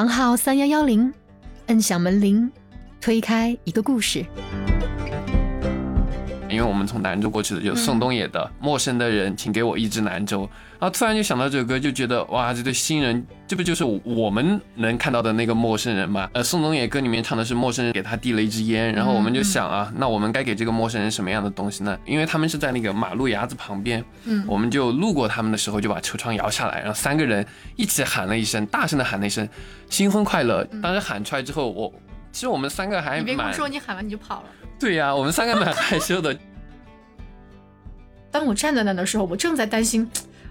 房号三幺幺零，摁响门铃，推开一个故事。因为我们从兰州过去的，有宋冬野的《陌生的人，请给我一支兰州》，然后突然就想到这首歌，就觉得哇，这对新人，这不就是我们能看到的那个陌生人吗？呃，宋冬野歌里面唱的是陌生人给他递了一支烟，然后我们就想啊，那我们该给这个陌生人什么样的东西呢？因为他们是在那个马路牙子旁边，嗯，我们就路过他们的时候就把车窗摇下来，然后三个人一起喊了一声，大声的喊了一声“新婚快乐”。当时喊出来之后，我其实我们三个还你别跟我说你喊完你就跑了。对呀、我们三个蛮害羞的。当我站在那的时候，我正在担心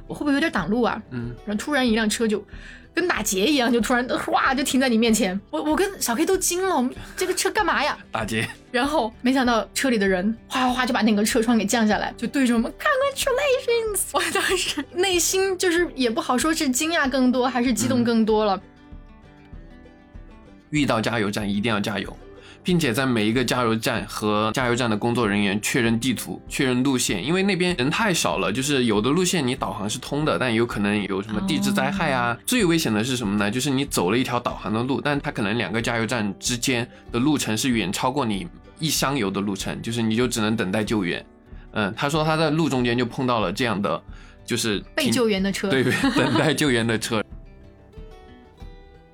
我会不会有点挡路啊，嗯，然后突然一辆车就跟打劫一样，就突然哗就停在你面前，我我跟小 K 都惊了，我们这个车干嘛呀？打劫，然后没想到车里的人哗哗哗就把那个车窗给降下来，就对着我们 congratulations。我当时内心就是也不好说是惊讶更多还是激动更多了。遇到加油站一定要加油，并且在每一个加油站和加油站的工作人员确认地图、确认路线，因为那边人太少了，就是有的路线你导航是通的，但有可能有什么地质灾害啊。最危险的是什么呢？就是你走了一条导航的路，但它可能两个加油站之间的路程是远超过你一箱油的路程，就是你就只能等待救援。嗯，他说他在路中间就碰到了这样的，就是被救援的车，对 等待救援的车。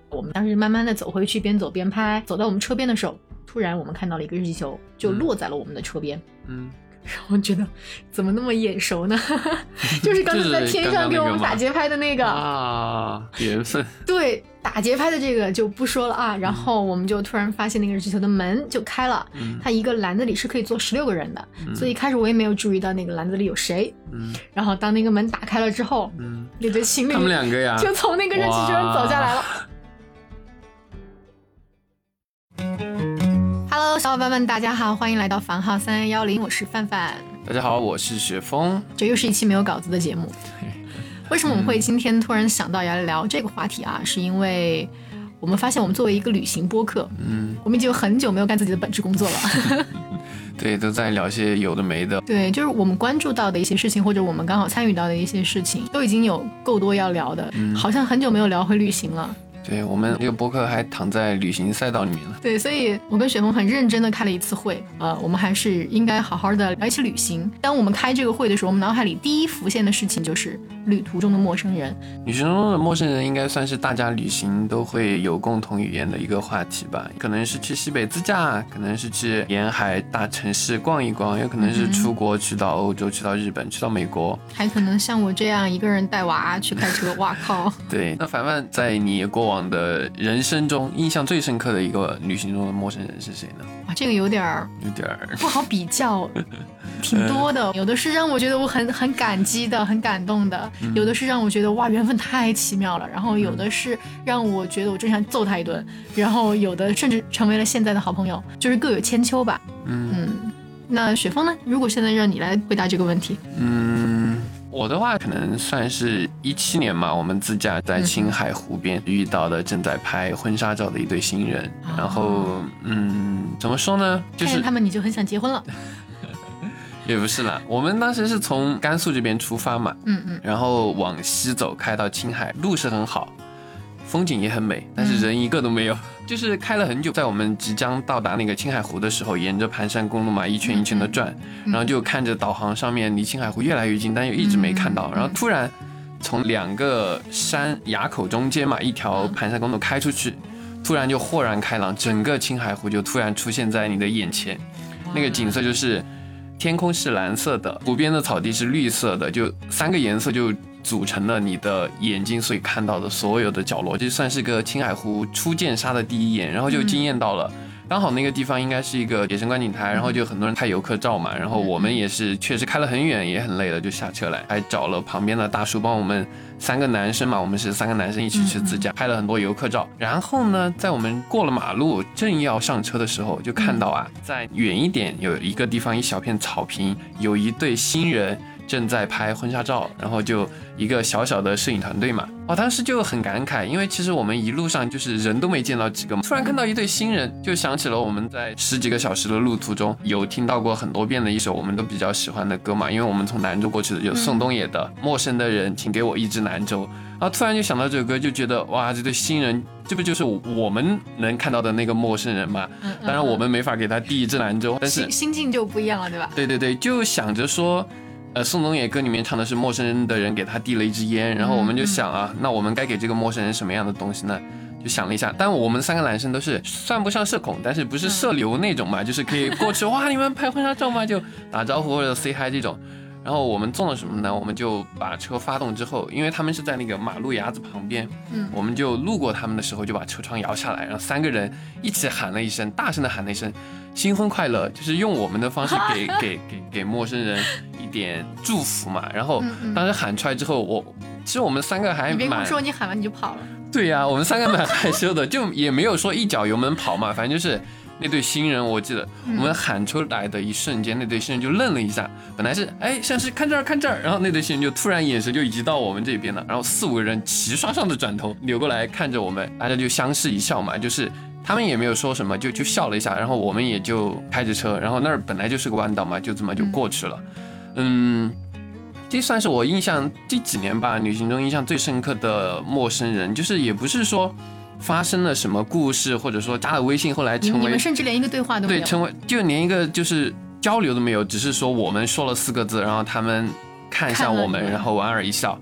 我们当时慢慢的走回去，边走边拍。走到我们车边的时候，突然我们看到了一个热气球，就嗯落在了我们的车边。嗯，然后觉得怎么那么眼熟呢？就是刚才在天上给我们打节拍的那个。啊，缘分。对，打节拍的这个就不说了啊。然后我们就突然发现那个热气球的门就开了，嗯它一个篮子里是可以坐十六个人的，所以一开始我也没有注意到那个篮子里有谁。嗯然后当那个门打开了之后，嗯，那对情侣他们两个呀，就从那个热气球上走下来了。Hello，小伙伴们，大家好，欢迎来到房号三幺幺零，我是范范。大家好，我是雪峰。这又是一期没有稿子的节目。为什么我们会今天突然想到要聊这个话题啊？是因为我们发现我们作为一个旅行播客，嗯，我们已经有很久没有干自己的本职工作了。对，都在聊些有的没的。对，就是我们关注到的一些事情，或者我们刚好参与到的一些事情，都已经有够多要聊的。好像很久没有聊回旅行了。对我们这个博客还躺在旅行赛道里面了。对，所以我跟雪峰很认真的开了一次会，呃，我们还是应该好好的聊一起旅行。当我们开这个会的时候，我们脑海里第一浮现的事情就是旅途中的陌生人。旅行中的陌生人应该算是大家旅行都会有共同语言的一个话题吧？可能是去西北自驾，可能是去沿海大城市逛一逛，也可能是出国去到欧洲、去到日本、去到美国。还可能像我这样一个人带娃去开车，哇靠！对，那凡凡在你过往的人生中，印象最深刻的一个旅行中的陌生人是谁呢？哇，这个有点儿有点儿，不好比较，挺多的。有的是让我觉得我很很感激的、很感动的，有的是让我觉得哇缘分太奇妙了，然后有的是让我觉得我真想揍他一顿，然后有的甚至成为了现在的好朋友，就是各有千秋吧。嗯嗯，那雪峰呢？如果现在让你来回答这个问题，嗯，我的话可能算是一七年嘛，我们自驾在青海湖边遇到的正在拍婚纱照的一对新人，然后嗯，怎么说呢，就是他们你就很想结婚了。也不是啦，我们当时是从甘肃这边出发嘛，嗯嗯，然后往西走，开到青海，路是很好，风景也很美，但是人一个都没有。就是开了很久，在我们即将到达那个青海湖的时候，沿着盘山公路嘛，一圈一圈的转，然后就看着导航上面离青海湖越来越近，但又一直没看到。然后突然从两个山崖口中间嘛，一条盘山公路开出去，突然就豁然开朗，整个青海湖就突然出现在你的眼前，那个景色就是。天空是蓝色的，湖边的草地是绿色的，就三个颜色就组成了你的眼睛所以看到的所有的角落，这算是个青海湖初见沙的第一眼，然后就惊艳到了。刚好那个地方应该是一个野生观景台，然后就很多人拍游客照嘛，然后我们也是确实开了很远，也很累了，就下车来，还找了旁边的大叔帮我们三个男生嘛，我们是三个男生一起去自驾，拍了很多游客照。然后呢，在我们过了马路正要上车的时候，就看到啊，在远一点有一个地方一小片草坪，有一对新人正在拍婚纱照，然后就一个小小的摄影团队嘛。我当时就很感慨，因为其实我们一路上就是人都没见到几个，突然看到一对新人，就想起了我们在十几个小时的路途中有听到过很多遍的一首我们都比较喜欢的歌嘛。因为我们从兰州过去的，有宋冬野的《陌生的人，请给我一支兰州》。然后突然就想到这首歌，就觉得哇，这对新人，这不就是我们能看到的那个陌生人嘛？当然我们没法给他递一支兰州，但是心心境就不一样了，对吧？对对对，就想着说，呃，宋冬野歌里面唱的是陌生人的人给他递了一支烟，然后我们就想啊，那我们该给这个陌生人什么样的东西呢？就想了一下，但我们三个男生都是算不上社恐，但是不是社牛那种嘛，就是可以过去哇，你们拍婚纱照吗？就打招呼或者 say hi 这种。然后我们做了什么呢？我们就把车发动之后，因为他们是在那个马路牙子旁边，嗯，我们就路过他们的时候，就把车窗摇下来，然后三个人一起喊了一声，大声的喊了一声“新婚快乐”，就是用我们的方式给 给给给陌生人一点祝福嘛。然后当时喊出来之后，我其实我们三个还你别跟我说你喊完你就跑了。对呀，我们三个蛮害羞的，就也没有说一脚油门跑嘛，反正就是。那对新人，我记得我们喊出来的一瞬间，那对新人就愣了一下。本来是哎，像是看这儿看这儿，然后那对新人就突然眼神就移到我们这边了。然后四五个人齐刷刷的转头扭过来看着我们，大家就相视一笑嘛，就是他们也没有说什么，就就笑了一下。然后我们也就开着车，然后那儿本来就是个弯道嘛，就这么就过去了。嗯，这算是我印象这几年吧，旅行中印象最深刻的陌生人，就是也不是说。发生了什么故事，或者说加了微信，后来成为你们甚至连一个对话都没有，对，成为就连一个就是交流都没有，只是说我们说了四个字，然后他们看向我们，然后莞尔一笑。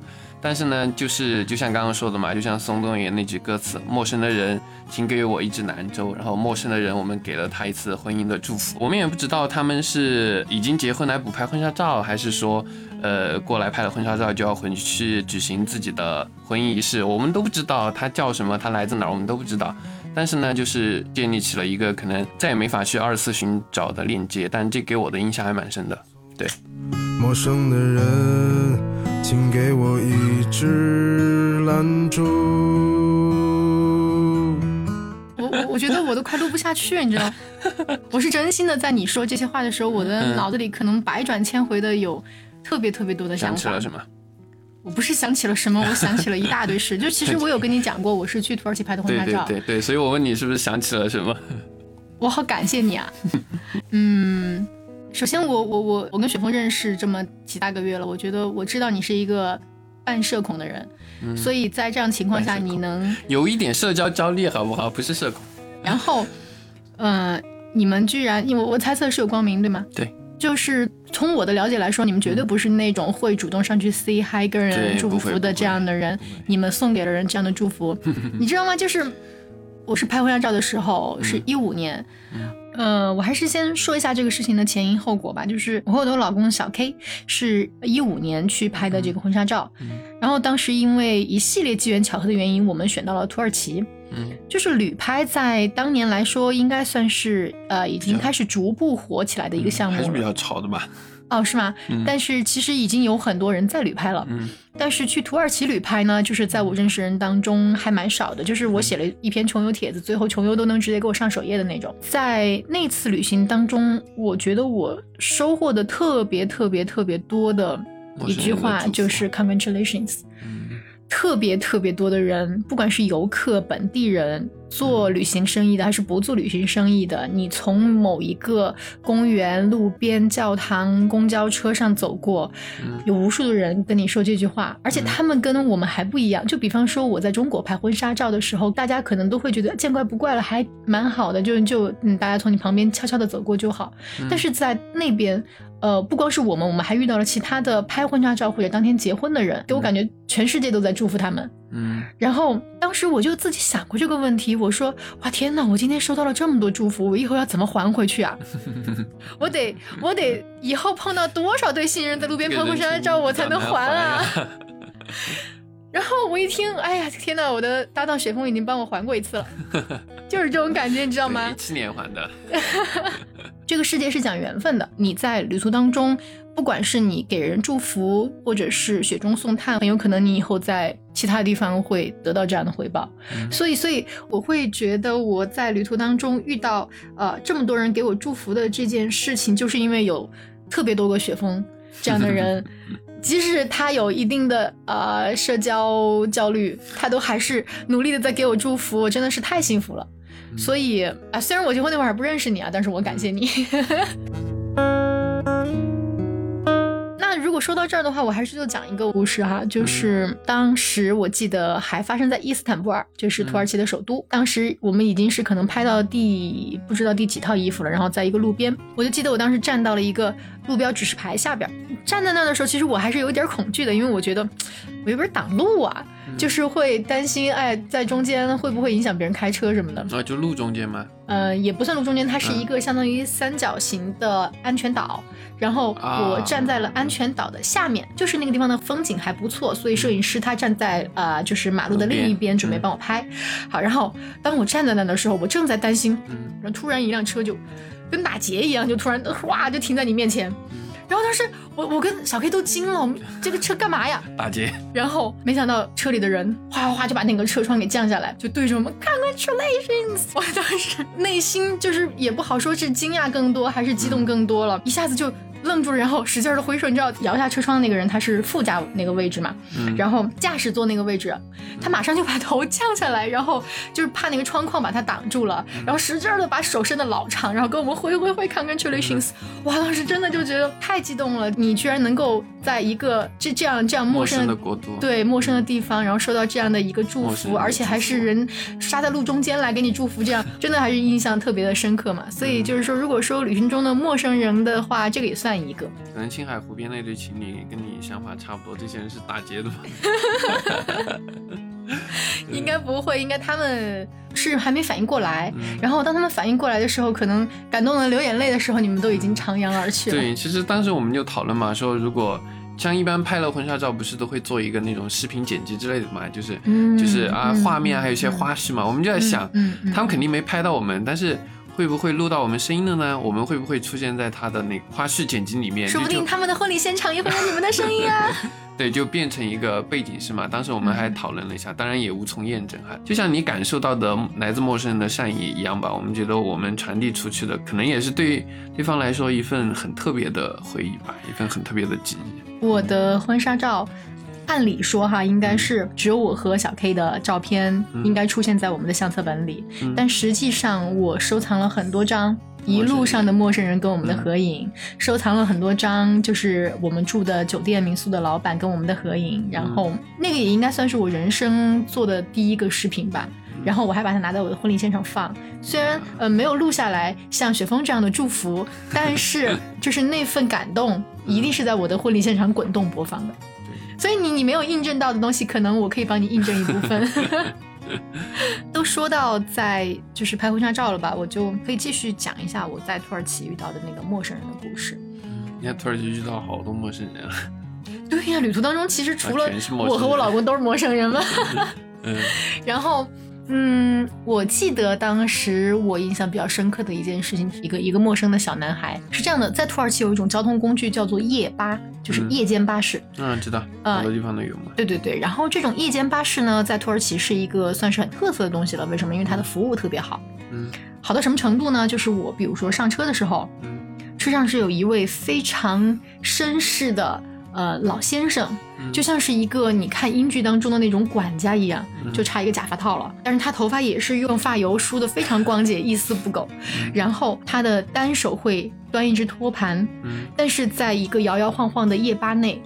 但是呢，就是就像刚刚说的嘛，就像宋冬野那句歌词：“陌生的人，请给我一支兰州。”然后陌生的人，我们给了他一次婚姻的祝福。我们也不知道他们是已经结婚来补拍婚纱照，还是说，呃，过来拍了婚纱照就要回去举行自己的婚姻仪式。我们都不知道他叫什么，他来自哪儿，我们都不知道。但是呢，就是建立起了一个可能再也没法去二次寻找的链接。但这给我的印象还蛮深的。对，陌生的人。请给我一支兰州。我我我觉得我都快录不下去，你知道？我是真心的，在你说这些话的时候，我的脑子里可能百转千回的有特别特别多的想法。想起了什么？我不是想起了什么，我想起了一大堆事。就其实我有跟你讲过，我是去土耳其拍的婚纱照。对对对，所以我问你是不是想起了什么？我好感谢你啊。嗯。首先，我我我我跟雪峰认识这么几大个月了，我觉得我知道你是一个半社恐的人，所以在这样情况下，你能有一点社交焦虑，好不好？不是社恐。然后，嗯，你们居然，因为我猜测是有光明，对吗？对。就是从我的了解来说，你们绝对不是那种会主动上去 say hi 跟人祝福的这样的人。你们送给了人这样的祝福，你知道吗？就是我是拍婚纱照的时候，是一五年。呃，我还是先说一下这个事情的前因后果吧。就是我和我的老公小 K 是一五年去拍的这个婚纱照，然后当时因为一系列机缘巧合的原因，我们选到了土耳其。嗯，就是旅拍在当年来说，应该算是呃已经开始逐步火起来的一个项目，还是比较潮的吧。哦，是吗？但是其实已经有很多人在旅拍了。嗯，但是去土耳其旅拍呢，就是在我认识人当中还蛮少的。就是我写了一篇穷游帖子，最后穷游都能直接给我上首页的那种。在那次旅行当中，我觉得我收获的特别特别特别多的一句话就是 Congratulations。特别特别多的人，不管是游客、本地人。做旅行生意的还是不做旅行生意的？你从某一个公园、路边、教堂、公交车上走过，有无数的人跟你说这句话，而且他们跟我们还不一样。就比方说我在中国拍婚纱照的时候，大家可能都会觉得见怪不怪了，还蛮好的，就就嗯，大家从你旁边悄悄的走过就好。但是在那边，呃，不光是我们，我们还遇到了其他的拍婚纱照或者当天结婚的人，给我感觉全世界都在祝福他们。嗯，然后当时我就自己想过这个问题，我说哇天哪，我今天收到了这么多祝福，我以后要怎么还回去啊？我得我得以后碰到多少对新人在路边拍婚纱照，我才能还啊？然后我一听，哎呀天呐，我的搭档雪峰已经帮我还过一次了，就是这种感觉，你知道吗？一七年还的。这个世界是讲缘分的，你在旅途当中。不管是你给人祝福，或者是雪中送炭，很有可能你以后在其他地方会得到这样的回报。所以，所以我会觉得我在旅途当中遇到呃这么多人给我祝福的这件事情，就是因为有特别多个雪峰这样的人，即使他有一定的呃社交焦虑，他都还是努力的在给我祝福，我真的是太幸福了。所以啊，虽然我结婚那会儿还不认识你啊，但是我感谢你。说到这儿的话，我还是就讲一个故事哈，就是当时我记得还发生在伊斯坦布尔，就是土耳其的首都。当时我们已经是可能拍到第不知道第几套衣服了，然后在一个路边，我就记得我当时站到了一个路标指示牌下边，站在那的时候，其实我还是有点恐惧的，因为我觉得我有点挡路啊，就是会担心哎，在中间会不会影响别人开车什么的。啊，就路中间吗？呃，也不算路中间，它是一个相当于三角形的安全岛。然后我站在了安全岛的下面，就是那个地方的风景还不错，所以摄影师他站在呃就是马路的另一边准备帮我拍。好，然后当我站在那的时候，我正在担心，然后突然一辆车就跟打劫一样，就突然哗就停在你面前。然后当时我我跟小 K 都惊了，我们这个车干嘛呀？打劫。然后没想到车里的人哗哗哗就把那个车窗给降下来，就对着我们 Congratulations！我当时内心就是也不好说是惊讶更多还是激动更多了，一下子就。愣住了，然后使劲的挥手，你知道摇下车窗的那个人他是副驾那个位置嘛？嗯。然后驾驶座那个位置，他马上就把头降下来，然后就是怕那个窗框把他挡住了，然后使劲的把手伸的老长，然后跟我们挥挥挥，Congratulations！哇，当时真的就觉得太激动了，你居然能够在一个这这样这样陌生的国度，对陌生的地方，然后收到这样的一个祝福，而且还是人杀在路中间来给你祝福，这样真的还是印象特别的深刻嘛。所以就是说，如果说旅行中的陌生人的话，这个也算。一个可能青海湖边那对情侣跟你想法差不多，这些人是打劫的吗？应该不会，应该他们是还没反应过来。然后当他们反应过来的时候，可能感动的流眼泪的时候，你们都已经徜徉而去了。对，其实当时我们就讨论嘛，说如果像一般拍了婚纱照，不是都会做一个那种视频剪辑之类的嘛，就是就是啊画面还有一些花絮嘛，我们就在想，他们肯定没拍到我们，但是。会不会录到我们声音的呢？我们会不会出现在他的那花絮剪辑里面？说不定他们的婚礼现场也会有你们的声音啊！对，就变成一个背景是吗？当时我们还讨论了一下，当然也无从验证哈。就像你感受到的来自陌生人的善意一样吧，我们觉得我们传递出去的，可能也是对对方来说一份很特别的回忆吧，一份很特别的记忆。我的婚纱照。按理说哈，应该是只有我和小 K 的照片应该出现在我们的相册本里，但实际上我收藏了很多张一路上的陌生人跟我们的合影，收藏了很多张就是我们住的酒店民宿的老板跟我们的合影，然后那个也应该算是我人生做的第一个视频吧。然后我还把它拿在我的婚礼现场放，虽然呃没有录下来像雪峰这样的祝福，但是就是那份感动一定是在我的婚礼现场滚动播放的。所以你你没有印证到的东西，可能我可以帮你印证一部分。都说到在就是拍婚纱照了吧，我就可以继续讲一下我在土耳其遇到的那个陌生人的故事。你在土耳其遇到好多陌生人啊？对呀，旅途当中其实除了我和我老公都是陌生人嘛。嗯，然后。嗯，我记得当时我印象比较深刻的一件事情，一个一个陌生的小男孩是这样的，在土耳其有一种交通工具叫做夜巴，就是夜间巴士。嗯，知道，很多地方都有嘛。对对对，然后这种夜间巴士呢，在土耳其是一个算是很特色的东西了。为什么？因为它的服务特别好。嗯，好到什么程度呢？就是我比如说上车的时候，嗯，车上是有一位非常绅士的。呃，老先生就像是一个你看英剧当中的那种管家一样，就差一个假发套了。但是他头发也是用发油梳的非常光洁，一丝不苟。然后他的单手会端一只托盘，但是在一个摇摇晃晃的夜吧内，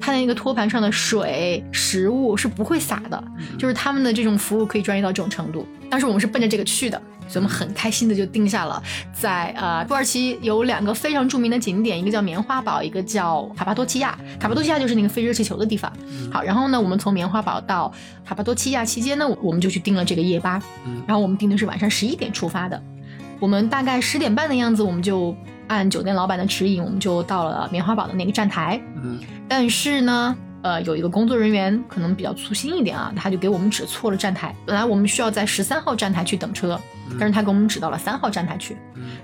他的那个托盘上的水、食物是不会洒的。就是他们的这种服务可以专业到这种程度。当时我们是奔着这个去的。所以我们很开心的就定下了，在呃土耳其有两个非常著名的景点，一个叫棉花堡，一个叫卡帕多奇亚。卡帕多奇亚就是那个飞热气球的地方。好，然后呢，我们从棉花堡到卡帕多奇亚期间呢，我们就去订了这个夜巴。然后我们订的是晚上十一点出发的，我们大概十点半的样子，我们就按酒店老板的指引，我们就到了棉花堡的那个站台。嗯，但是呢。呃，有一个工作人员可能比较粗心一点啊，他就给我们指错了站台。本来我们需要在十三号站台去等车，但是他给我们指到了三号站台去。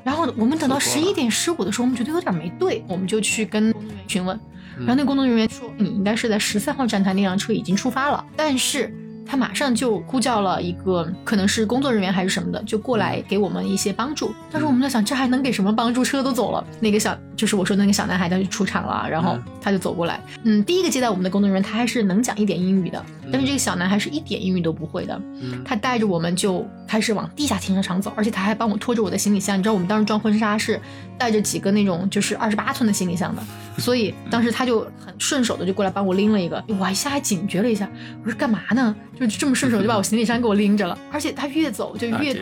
然后我们等到十一点十五的时候，我们觉得有点没对，我们就去跟工作人员询问。然后那工作人员说，你应该是在十三号站台，那辆车已经出发了。但是他马上就呼叫了一个可能是工作人员还是什么的，就过来给我们一些帮助。但是我们在想，这还能给什么帮助？车都走了，那个小就是我说那个小男孩，他就出场了，然后嗯他就走过来，嗯，第一个接待我们的工作人员，他还是能讲一点英语的，但是这个小男孩是一点英语都不会的，嗯他带着我们就开始往地下停车场走，而且他还帮我拖着我的行李箱。你知道我们当时装婚纱是带着几个那种就是二十八寸的行李箱的，所以当时他就很顺手的就过来帮我拎了一个，我一下还警觉了一下，我说干嘛呢？就这么顺手就把我行李箱给我拎着了，而且他越走就越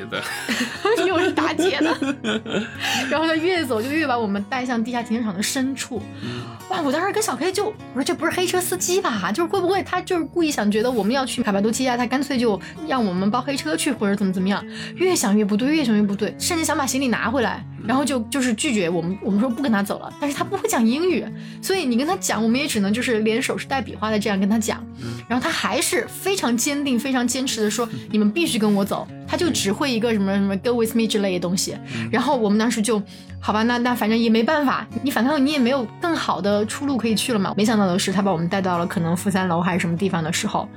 又是打劫的，然后他越走就越把我们带向地下停车场的深处。哇！我当时跟小 K 就我说这不是黑车司机吧？就是会不会他就是故意想觉得我们要去卡巴多奇亚，他干脆就让我们包黑车去或者怎么怎么样？越想越不对，越想越不对，甚至想把行李拿回来，然后就就是拒绝我们，我们说不跟他走了，但是他不会讲英语，所以你跟他讲，我们也只能就是连手势带比划的这样跟他讲，然后他还是非常坚定、非常坚持的说你们必须跟我走，他就只会一个什么什么 go with me 之类的东西，然后我们当时就好吧，那那反正也没办法，你反正你也没有更好的出路可以去了嘛。没想到的是，他把我们带到了可能负三楼还是什么地方的时候，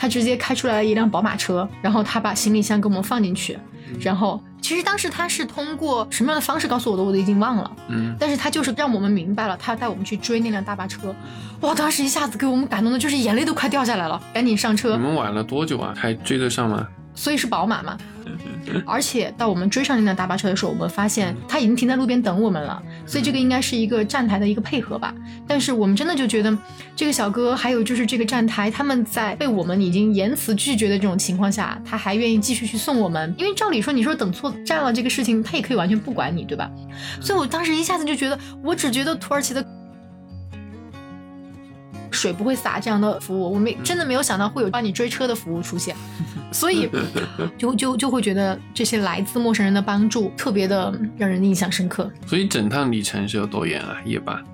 他直接开出来了一辆宝马车，然后他把行李箱给我们放进去，然后其实当时他是通过什么样的方式告诉我的，我都已经忘了。嗯，但是他就是让我们明白了，他要带我们去追那辆大巴车，哇！当时一下子给我们感动的，就是眼泪都快掉下来了，赶紧上车你。们晚了多久啊？还追得上吗？所以是宝马嘛。而且到我们追上那辆大巴车的时候，我们发现他已经停在路边等我们了，所以这个应该是一个站台的一个配合吧。但是我们真的就觉得这个小哥还有就是这个站台，他们在被我们已经言辞拒绝的这种情况下，他还愿意继续去送我们，因为照理说你说等错站了这个事情，他也可以完全不管你，对吧？所以我当时一下子就觉得，我只觉得土耳其的。水不会洒这样的服务，我没真的没有想到会有帮你追车的服务出现，所以就就就会觉得这些来自陌生人的帮助特别的让人印象深刻所以整趟里程是有多远啊？夜班，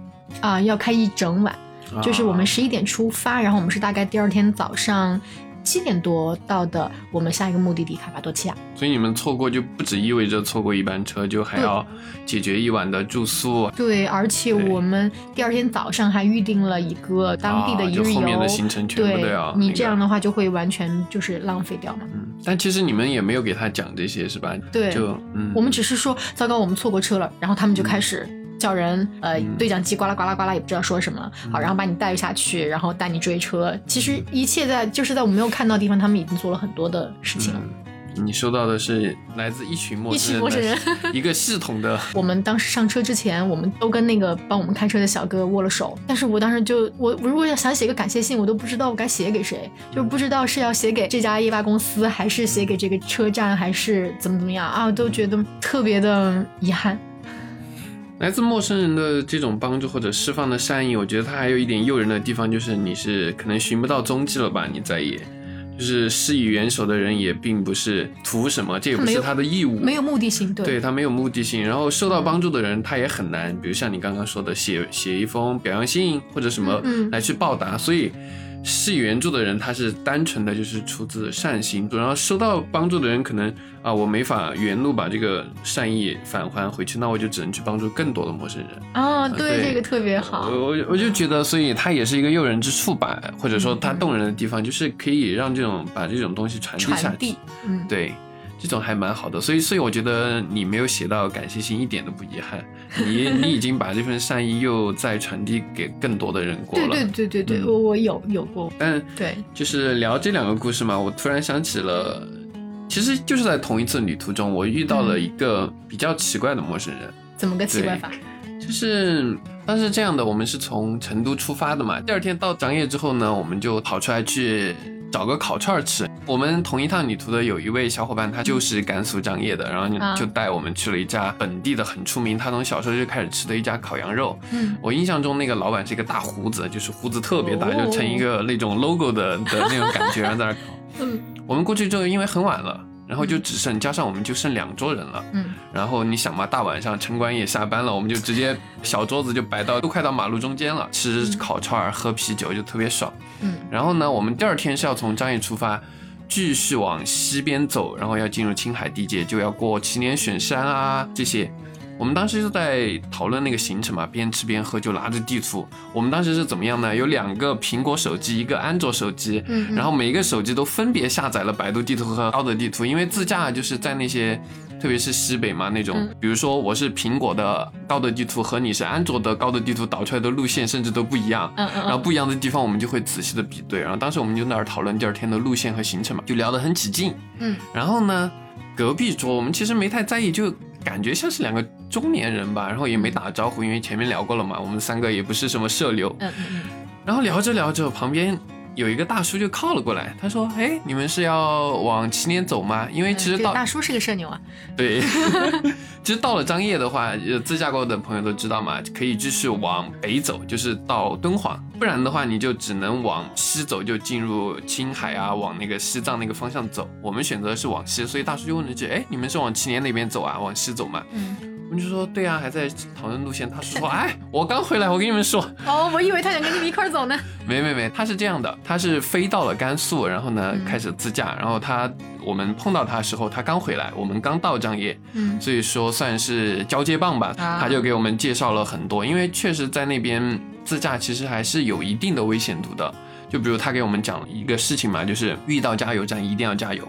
啊！要开一整晚，就是我们啊十一点出发，然后我们是大概第二天早上七点多到的我们下一个目的地卡帕多奇亚。所以你们错过就不只意味着错过一班车，就还要解决一晚的住宿，对，而且我们第二天早上还预定了一个当地的啊一日游，就后面的行程全部对都要你这样的话就会完全就是浪费掉嘛。嗯，但其实你们也没有给他讲这些是吧？对。就嗯，我们只是说糟糕，我们错过车了，然后他们就开始叫人，呃嗯，对讲机呱啦呱啦呱啦，也不知道说什么，好，然后把你带下去，然后带你追车。其实一切在就是在我没有看到的地方，他们已经做了很多的事情你收到的是来自一群陌一生人的群陌生人。一个系统的，我们当时上车之前，我们都跟那个帮我们开车的小哥握了手，但是我当时就我我如果要想写个感谢信，我都不知道我该写给谁，就是不知道是要写给这家夜巴公司，还是写给这个车站，还是怎么怎么样啊，都觉得特别的遗憾。来自陌生人的这种帮助或者释放的善意，我觉得它还有一点诱人的地方，就是你是可能寻不到踪迹了吧？你再也就是施以援手的人也并不是图什么，这也不是他的义务，没有目的性，对对他没有目的性，然后受到帮助的人他也很难，比如像你刚刚说的写写一封表扬信或者什么来去报答，所以施以援助的人他是单纯的就是出自善心，然后收到帮助的人可能啊我没法原路把这个善意返还回去，那我就只能去帮助更多的陌生人。啊，对，对。这个特别好。我我我就觉得，所以它也是一个诱人之处吧，或者说它嗯。动人的地方，就是可以让这种把这种东西传递下去。嗯，对，这种还蛮好的，所以所以我觉得你没有写到感谢信一点都不遗憾，你 你已经把这份善意又再传递给更多的人过了。对对对对对，嗯我我有有过，但对，就是聊这两个故事嘛，我突然想起了，其实就是在同一次旅途中，我遇到了一个比较奇怪的陌生人。怎么个奇怪法？就是当时这样的，我们是从成都出发的嘛，第二天到张掖之后呢，我们就跑出来去找个烤串儿吃。我们同一趟旅途的有一位小伙伴，他就是甘肃张掖的，然后啊就就带我们去了一家本地的很出名，他从小时候就开始吃的一家烤羊肉。嗯，我印象中那个老板是一个大胡子，就是胡子特别大，哦就成一个那种 logo 的的那种感觉，然 后在那烤。嗯我们过去之后，因为很晚了，然后就只剩加上我们就剩两桌人了。嗯然后你想嘛，大晚上城管也下班了，我们就直接小桌子就摆到都快到马路中间了，吃烤串儿、喝啤酒就特别爽。嗯然后呢，我们第二天是要从张掖出发，继续往西边走，然后要进入青海地界，就要过祁连雪山啊这些。我们当时就在讨论那个行程嘛，边吃边喝，就拿着地图。我们当时是怎么样呢？有两个苹果手机，一个安卓手机，嗯，然后每一个手机都分别下载了百度地图和高德地图，因为自驾就是在那些特别是西北嘛那种，嗯比如说我是苹果的高德地图和你是安卓的高德地图导出来的路线甚至都不一样。嗯，然后不一样的地方，我们就会仔细的比对。然后当时我们就那儿讨论第二天的路线和行程嘛，就聊得很起劲。嗯，然后呢，隔壁桌我们其实没太在意，就感觉像是两个中年人吧，然后也没打招呼，因为前面聊过了嘛，我们三个也不是什么社牛。嗯然后聊着聊着，旁边有一个大叔就靠了过来，他说：“哎，你们是要往祁连走吗？因为其实这个到、大叔是个社牛啊，对，其实到了张掖的话，呃，自驾过的朋友都知道嘛，可以继续往北走，就是到敦煌，不然的话你就只能往西走，就进入青海啊，往那个西藏那个方向走。我们选择是往西，所以大叔就问了句：“哎，你们是往祁连那边走啊？往西走吗嗯，？”我们就说：“对啊，还在讨论路线。”大叔说：“哎，我刚回来，我跟你们说，哦，我以为他想跟你们一块儿走呢，没没没，他是这样的，他是飞到了甘肃，然后呢嗯开始自驾，然后他我们碰到他的时候，他刚回来，我们刚到张掖，嗯所以说算是交接棒吧。啊他就给我们介绍了很多，因为确实在那边自驾其实还是有一定的危险度的。就比如他给我们讲一个事情嘛，就是遇到加油站一定要加油。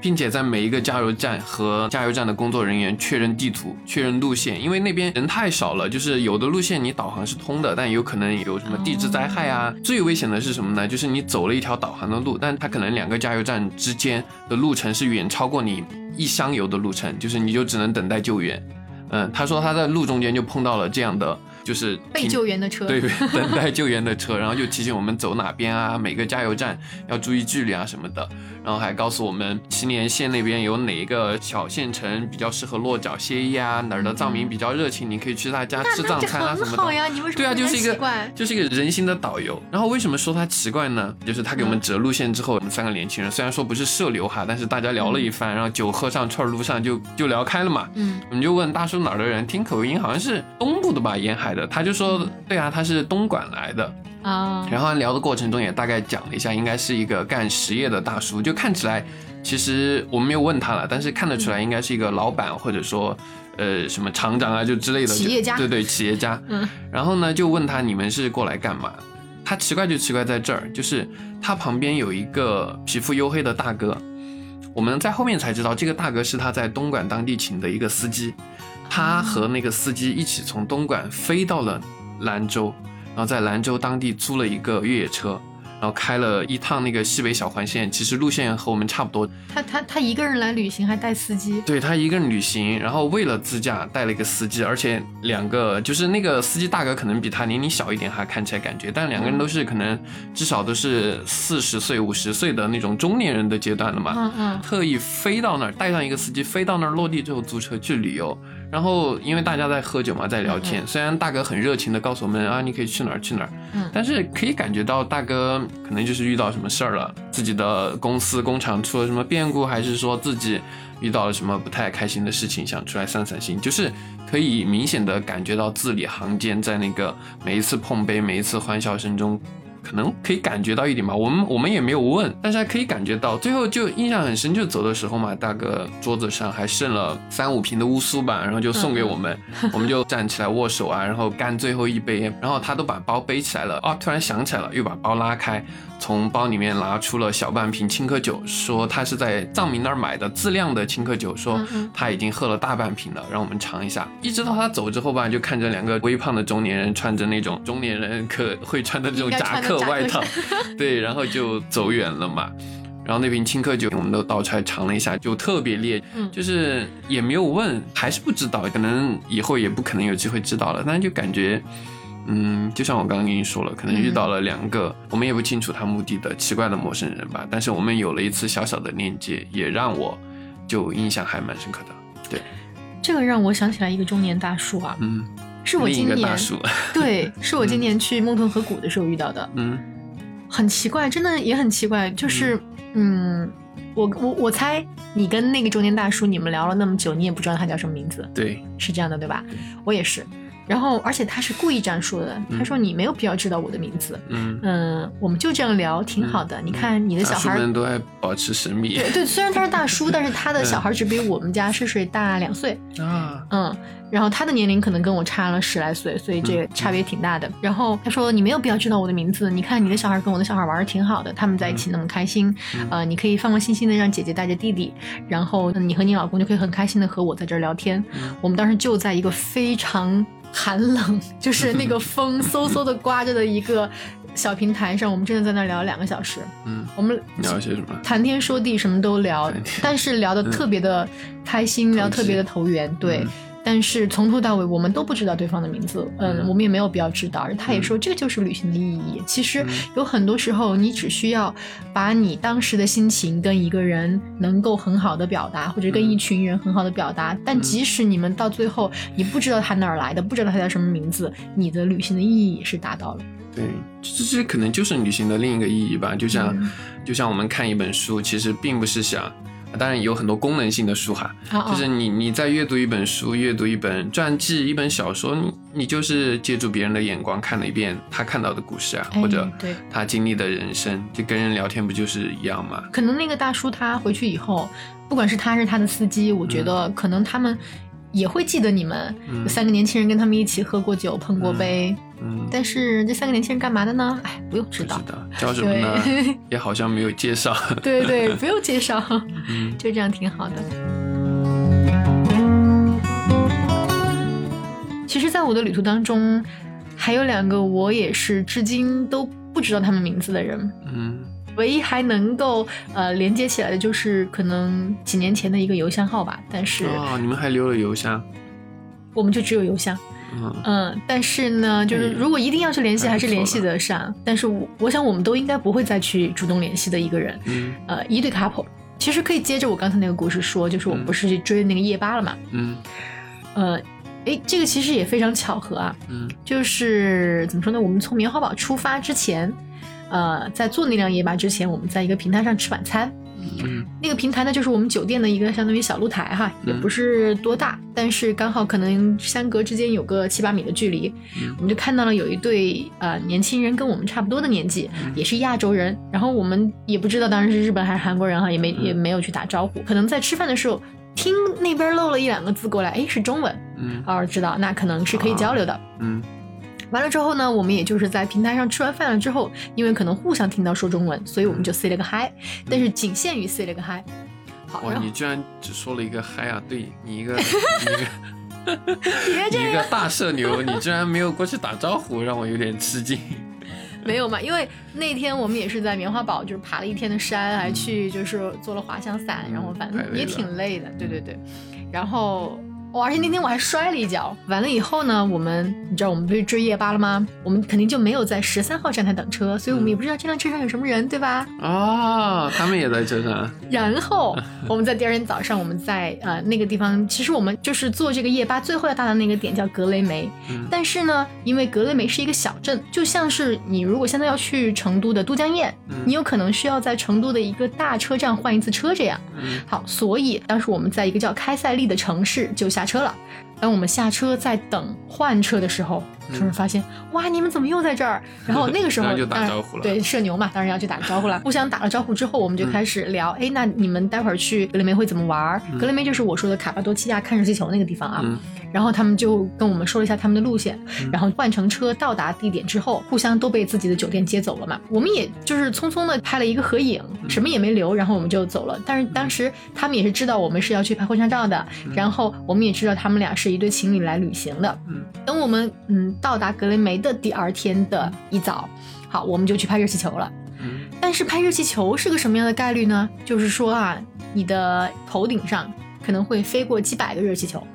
并且在每一个加油站和加油站的工作人员确认地图、确认路线，因为那边人太少了，就是有的路线你导航是通的，但有可能有什么地质灾害啊。最危险的是什么呢？就是你走了一条导航的路，但它可能两个加油站之间的路程是远超过你一箱油的路程，就是你就只能等待救援。嗯，他说他在路中间就碰到了这样的，就是被救援的车，对，等待救援的车，然后就提醒我们走哪边啊，每个加油站要注意距离啊什么的，然后还告诉我们祁连县那边有哪一个小县城比较适合落脚歇业啊，哪儿的藏民比较热情，你可以去他家吃藏餐啊什么的。很好呀，你为什么对啊，就是一个？就是一个人形的导游。然后为什么说他奇怪呢？就是他给我们折路线之后，我们三个年轻人虽然说不是社流哈，但是大家聊了一番，然后酒喝上串儿路上就就聊开了嘛。嗯我们就问大叔哪儿的人，听口音好像是东部的吧，沿海的。他就说，对啊，他是东莞来的。啊，然后聊的过程中也大概讲了一下，应该是一个干实业的大叔，就看起来，其实我们没有问他了，但是看得出来应该是一个老板或者说，呃，什么厂长啊就之类的企业家对对，企业家。嗯然后呢，就问他你们是过来干嘛？他奇怪就奇怪在这儿，就是他旁边有一个皮肤黝黑的大哥，我们在后面才知道，这个大哥是他在东莞当地请的一个司机，他和那个司机一起从东莞飞到了兰州，然后在兰州当地租了一个越野车，然后开了一趟那个西北小环线，其实路线和我们差不多，他他他一个人来旅行还带司机，对他一个人旅行，然后为了自驾带了一个司机，而且两个就是那个司机大哥可能比他年龄小一点，哈，看起来感觉，但两个人都是可能至少都是四十岁、五十岁的那种中年人的阶段了嘛。嗯嗯特意飞到那儿，带上一个司机，飞到那儿落地之后租车去旅游。然后因为大家在喝酒嘛，在聊天，虽然大哥很热情的告诉我们啊，你可以去哪儿去哪儿，嗯但是可以感觉到大哥可能就是遇到什么事儿了，自己的公司工厂出了什么变故，还是说自己遇到了什么不太开心的事情，想出来散散心，就是可以明显的感觉到字里行间在那个每一次碰杯、每一次欢笑声中。可能可以感觉到一点吧，我们我们也没有问，但是还可以感觉到。最后就印象很深，就走的时候嘛，大哥桌子上还剩了三五瓶的乌苏吧，然后就送给我们，我们就站起来握手啊，然后干最后一杯，然后他都把包背起来了，哦，突然想起来了，又把包拉开，从包里面拿出了小半瓶青稞酒，说他是在藏民那儿买的自酿的青稞酒，说他已经喝了大半瓶了，让我们尝一下。一直到他走之后吧，就看着两个微胖的中年人穿着那种中年人可会穿的这种夹克克外套，对，然后就走远了嘛。然后那瓶青稞酒我们都倒出来尝了一下，就特别烈，嗯就是也没有问，还是不知道，可能以后也不可能有机会知道了，但是就感觉。嗯，就像我刚刚跟你说了，可能遇到了两个、我们也不清楚他目的的奇怪的陌生人吧，但是我们有了一次小小的链接，也让我就印象还蛮深刻的。对，这个让我想起来一个中年大叔啊，嗯，是我今年个大叔，对，是我今年去孟屯河谷的时候遇到的，嗯。很奇怪，真的也很奇怪，就是嗯。我我我猜你跟那个中年大叔，你们聊了那么久，你也不知道他叫什么名字，对，是这样的对吧？我也是，然后而且他是故意这样说的，他说你没有必要知道我的名字，嗯，嗯，我们就这样聊挺好的。你看你的小孩都爱保持神秘对对，虽然他是大叔，但是他的小孩只比我们家睡睡大两岁，啊，嗯，然后他的年龄可能跟我差了十来岁，所以这个差别挺大的。然后他说：“你没有必要知道我的名字，你看你的小孩跟我的小孩玩的挺好的，他们在一起那么开心，呃，你可以放放心心的让姐姐带着弟弟，然后你和你老公就可以很开心的和我在这儿聊天。我们当时就在一个非常寒冷，就是那个 风嗖嗖的刮着的一个小平台上，我们真的在那聊了两个小时。嗯，我们聊些什么？谈天说地，什么都聊，但是聊的特别的开心，聊特别的投缘，对。嗯但是从头到尾，我们都不知道对方的名字，嗯，嗯我们也没有必要知道。而他也说，这个就是旅行的意义。其实嗯有很多时候，你只需要把你当时的心情跟一个人能够很好的表达，或者跟嗯一群人很好的表达。但即使你们到最后，你不知道他哪儿来的，不知道他叫什么名字，你的旅行的意义也是达到了。对，这这可能就是旅行的另一个意义吧。就像、嗯就像我们看一本书，其实并不是想，当然有很多功能性的书哈，就是你你在阅读一本书、阅读一本传记、一本小说，你你就是借助别人的眼光看了一遍他看到的故事啊，哎或者他经历的人生，就跟人聊天不就是一样吗？可能那个大叔他回去以后，不管是他还是他的司机，我觉得可能他们也会记得你们、嗯三个年轻人跟他们一起喝过酒、碰过杯。嗯，但是这三个年轻人干嘛的呢？哎，不用知道不知。道叫什么呢？也好像没有介绍。对对，不用介绍，嗯 就这样挺好的。其实，在我的旅途当中，还有两个我也是至今都不知道他们名字的人。嗯唯一还能够呃连接起来的就是可能几年前的一个邮箱号吧，但是哦，你们还留了邮箱。我们就只有邮箱，嗯嗯，但是呢，就是哎如果一定要去联系，还是联系得上。但是我我想我们都应该不会再去主动联系的一个人，嗯呃，一对 couple。其实可以接着我刚才那个故事说，就是我们嗯不是去追那个夜巴了嘛，嗯呃，诶，这个其实也非常巧合啊，嗯就是怎么说呢？我们从棉花堡出发之前，呃，在坐那辆夜巴之前，我们在一个平台上吃晚餐。嗯。那个平台呢，就是我们酒店的一个相当于小露台哈，也嗯不是多大，但是刚好可能相隔之间有个七八米的距离，嗯。我们就看到了有一对呃年轻人，跟我们差不多的年纪，嗯。也是亚洲人，然后我们也不知道当时是日本还是韩国人哈，也没嗯。也没有去打招呼，可能在吃饭的时候听那边漏了一两个字过来，哎，是中文，嗯。哦，知道那可能是可以交流的。嗯完了之后呢，我们也就是在平台上吃完饭了之后，因为可能互相听到说中文，所以我们就 say 了个 hi，但是仅限于 say 了个 hi。好，哇，你居然只说了一个嗨啊！对你一个 你一个你一个大社牛，你居然没有过去打招呼，让我有点吃惊。没有嘛，因为那天我们也是在棉花堡，就是爬了一天的山，还去就是做了滑翔伞，然后反正也挺累的，对对对。然后，哦，而且那天我还摔了一跤。完了以后呢，我们你知道我们不是追夜巴了吗？我们肯定就没有在十三号站台等车，所以我们也不知道这辆车上有什么人，对吧？哦，他们也在车上。然后我们在第二天早上，我们在呃那个地方，其实我们就是坐这个夜巴最后要到的那个点叫格雷梅，嗯但是呢，因为格雷梅是一个小镇，就像是你如果现在要去成都的都江堰，嗯你有可能需要在成都的一个大车站换一次车这样。嗯好，所以当时我们在一个叫开塞利的城市就下车了。当我们下车在等换车的时候，突然发现，哇，你们怎么又在这儿？然后那个时候 然就打招呼了对，社牛嘛，当然要去打个招呼了。互相打了招呼之后，我们就开始聊，哎、那你们待会儿去格雷梅会怎么玩儿？格雷梅就是我说的卡巴多奇亚看热气球那个地方啊。嗯然后他们就跟我们说了一下他们的路线，然后换乘车到达地点之后，互相都被自己的酒店接走了嘛。我们也就是匆匆的拍了一个合影，什么也没留，然后我们就走了。但是当时他们也是知道我们是要去拍婚纱照的，然后我们也知道他们俩是一对情侣来旅行的。嗯等我们嗯到达格雷梅的第二天的一早，好，我们就去拍热气球了。嗯但是拍热气球是个什么样的概率呢？就是说啊，你的头顶上可能会飞过几百个热气球，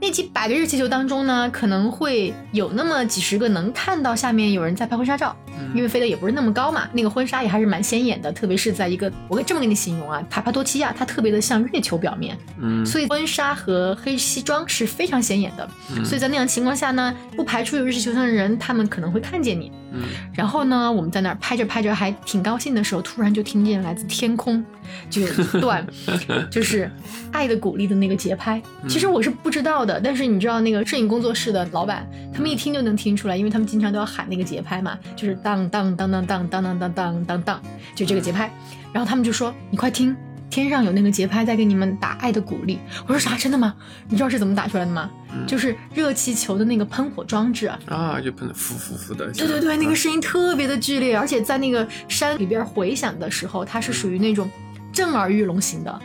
那几百个热气球当中呢，可能会有那么几十个能看到下面有人在拍婚纱照，因为飞得也不是那么高嘛，那个婚纱也还是蛮显眼的，特别是在一个，我这么跟你形容啊，帕帕多奇亚它特别的像月球表面，嗯，所以婚纱和黑西装是非常显眼的，嗯所以在那样情况下呢，不排除有日系球上的人，他们可能会看见你。嗯然后呢，我们在那儿拍着拍着还挺高兴的时候，突然就听见来自天空就有一段 就是《爱的鼓励》的那个节拍。其实我是不知道的，但是你知道那个摄影工作室的老板，他们一听就能听出来，因为他们经常都要喊那个节拍嘛，就是当当当当当当当当当当当，就这个节拍。然后他们就说：“你快听。”天上有那个节拍在给你们打爱的鼓励，我说啥？真的吗？你知道是怎么打出来的吗？嗯就是热气球的那个喷火装置啊，啊，就喷的呼呼呼的。对对对，那个声音特别的剧烈，而且在那个山里边回响的时候，它是属于那种震耳欲聋型的。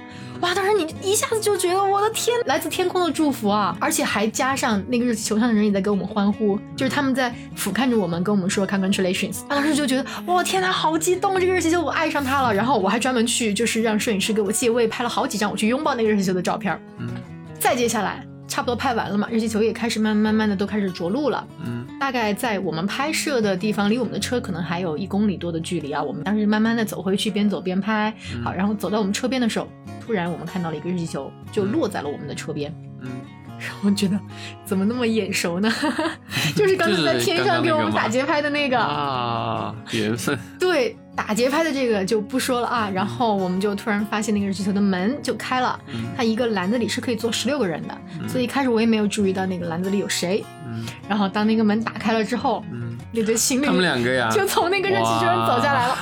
哇！当时你一下子就觉得我的天，来自天空的祝福啊！而且还加上那个热气球上的人也在给我们欢呼，就是他们在俯瞰着我们，跟我们说 congratulations。当时就觉得哇天呐，好激动！这个热气球我爱上它了。然后我还专门去就是让摄影师给我借位拍了好几张我去拥抱那个热气球的照片。嗯再接下来差不多拍完了嘛，热气球也开始慢慢慢的都开始着陆了。嗯大概在我们拍摄的地方，离我们的车可能还有一公里多的距离啊。我们当时慢慢的走回去，边走边拍。好，然后走到我们车边的时候，突然我们看到了一个热气球，就落在了我们的车边。嗯，然后我觉得怎么那么眼熟呢？就是刚才在天上给我们打节拍的那个。啊，缘分。对，打节拍的这个就不说了啊。然后我们就突然发现那个热气球的门就开了，嗯它一个篮子里是可以坐十六个人的，所以一开始我也没有注意到那个篮子里有谁。嗯然后当那个门打开了之后，嗯，那对情侣他们两个呀，就从那个热气球上走下来了。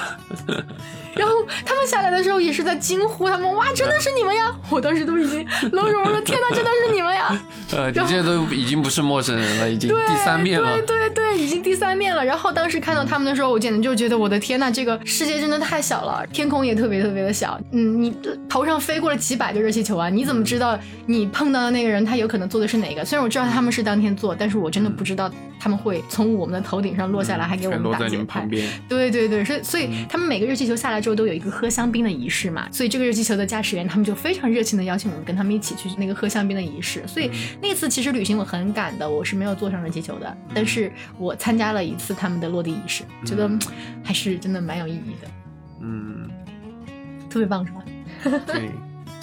然后他们下来的时候也是在惊呼，他们哇，真的是你们呀！我当时都已经愣住，我说天哪，真的是你们呀！呃，你这都已经不是陌生人了，已经，第三面了。对对对，已经第三面了。然后当时看到他们的时候，我简直就觉得我的天呐，这个世界真的太小了，天空也特别特别的小。嗯，你头上飞过了几百个热气球啊，你怎么知道你碰到的那个人他有可能坐的是哪个？虽然我知道他们是当天坐，但是我真的不知道他们会从我们的头顶上落下来，还给我们打节拍们旁。边。对对对，所以所以他们每个热气球下来之后都有一个喝香槟的仪式嘛，所以这个热气球的驾驶员他们就非常热情的邀请我们跟他们一起去那个喝香槟的仪式。所以那次其实旅行我很赶的，我是没有坐上热气球的，但是我参加了一次他们的落地仪式，觉得嗯还是真的蛮有意义的，嗯，特别棒是吧？对，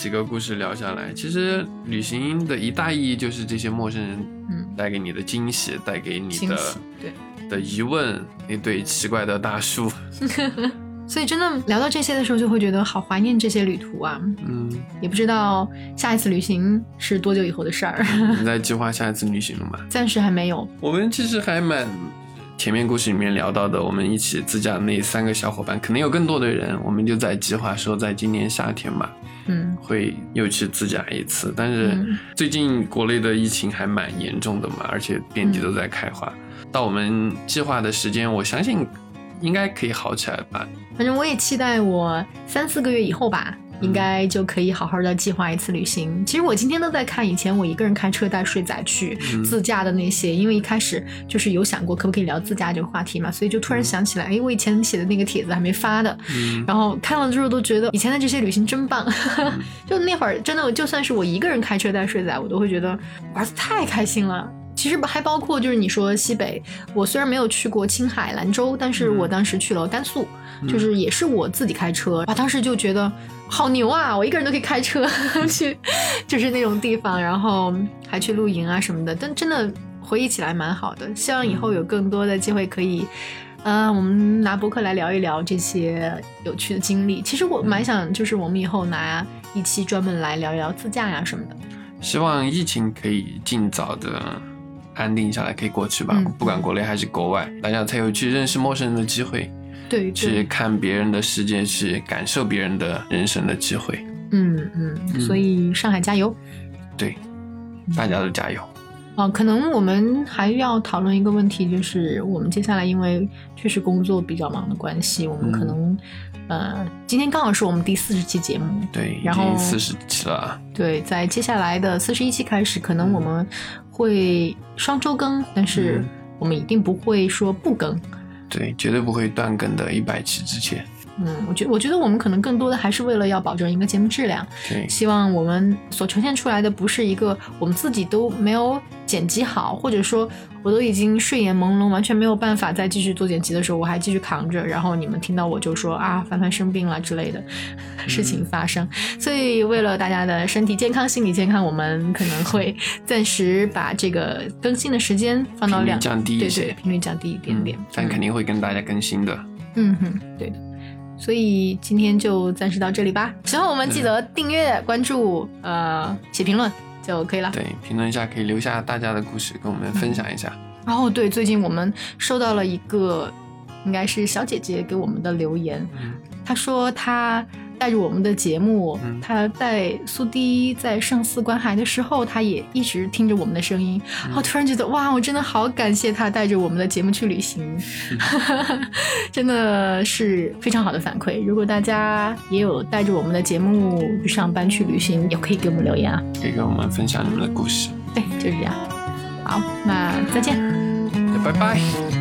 几个故事聊下来，其实旅行的一大意义就是这些陌生人嗯，带给你的惊喜，带给你的对。的疑问，那对奇怪的大叔，所以真的聊到这些的时候，就会觉得好怀念这些旅途啊！嗯，也不知道下一次旅行是多久以后的事儿，你在计划下一次旅行了吗？暂时还没有。我们其实还蛮前面故事里面聊到的，我们一起自驾的那三个小伙伴，可能有更多的人，我们就在计划说，在今年夏天吧，嗯会又去自驾一次。但是嗯最近国内的疫情还蛮严重的嘛，而且遍地都在开花。到我们计划的时间，我相信应该可以好起来吧。反正我也期待我三四个月以后吧，应该就可以好好的计划一次旅行。其实我今天都在看以前我一个人开车带睡仔去嗯。自驾的那些，因为一开始就是有想过可不可以聊自驾这个话题嘛，所以就突然想起来，哎，我以前写的那个帖子还没发的，嗯。然后看了之后都觉得以前的这些旅行真棒，就那会儿真的就算是我一个人开车带睡仔，我都会觉得玩的太开心了。其实还包括就是你说西北，我虽然没有去过青海、兰州，但是我当时去了甘肃，就是也是我自己开车，我当时就觉得好牛啊！我一个人都可以开车 去，就是那种地方，然后还去露营啊什么的，但真的回忆起来蛮好的。希望以后有更多的机会可以。呃，我们拿博客来聊一聊这些有趣的经历。其实我蛮想，就是我们以后拿一期专门来聊一聊自驾呀什么的。希望疫情可以尽早的安定下来，可以过去吧。嗯不管国内还是国外，大家才有去认识陌生人的机会，对去，看别人的世界，去感受别人的人生的机会。嗯嗯，所以上海加油。对，大家都加油。哦，可能我们还要讨论一个问题，就是我们接下来因为确实工作比较忙的关系，我们可嗯能、呃，今天刚好是我们第四十期节目，对，已然后经四十期了。对，在接下来的四十一期开始，可能我们会双周更，但是嗯我们一定不会说不更。对，绝对不会断更的。一百期之前，嗯，我觉我觉得我们可能更多的还是为了要保证一个节目质量，对，希望我们所呈现出来的不是一个我们自己都没有剪辑好，或者说我都已经睡眼朦胧，完全没有办法再继续做剪辑的时候，我还继续扛着，然后你们听到我就说啊，凡凡生病了之类的事情发生。所以为了大家的身体健康、心理健康，我们可能会暂时把这个更新的时间放到两降低一些对对，频率降低一点点，但肯定会跟大家更新的。嗯哼，对的。所以今天就暂时到这里吧。喜欢我们记得订阅、关注，呃，写评论就可以了。对，评论一下可以留下大家的故事，跟我们分享一下。然后对，最近我们收到了一个，应该是小姐姐给我们的留言，嗯她说她带着我们的节目，嗯她在苏堤在上司观海的时候，他也一直听着我们的声音。嗯我突然觉得，哇，我真的好感谢他带着我们的节目去旅行，真的是非常好的反馈。如果大家也有带着我们的节目去上班去旅行，也可以给我们留言啊。可以跟我们分享你们的故事。对，就是这样。好，那再见。那拜拜。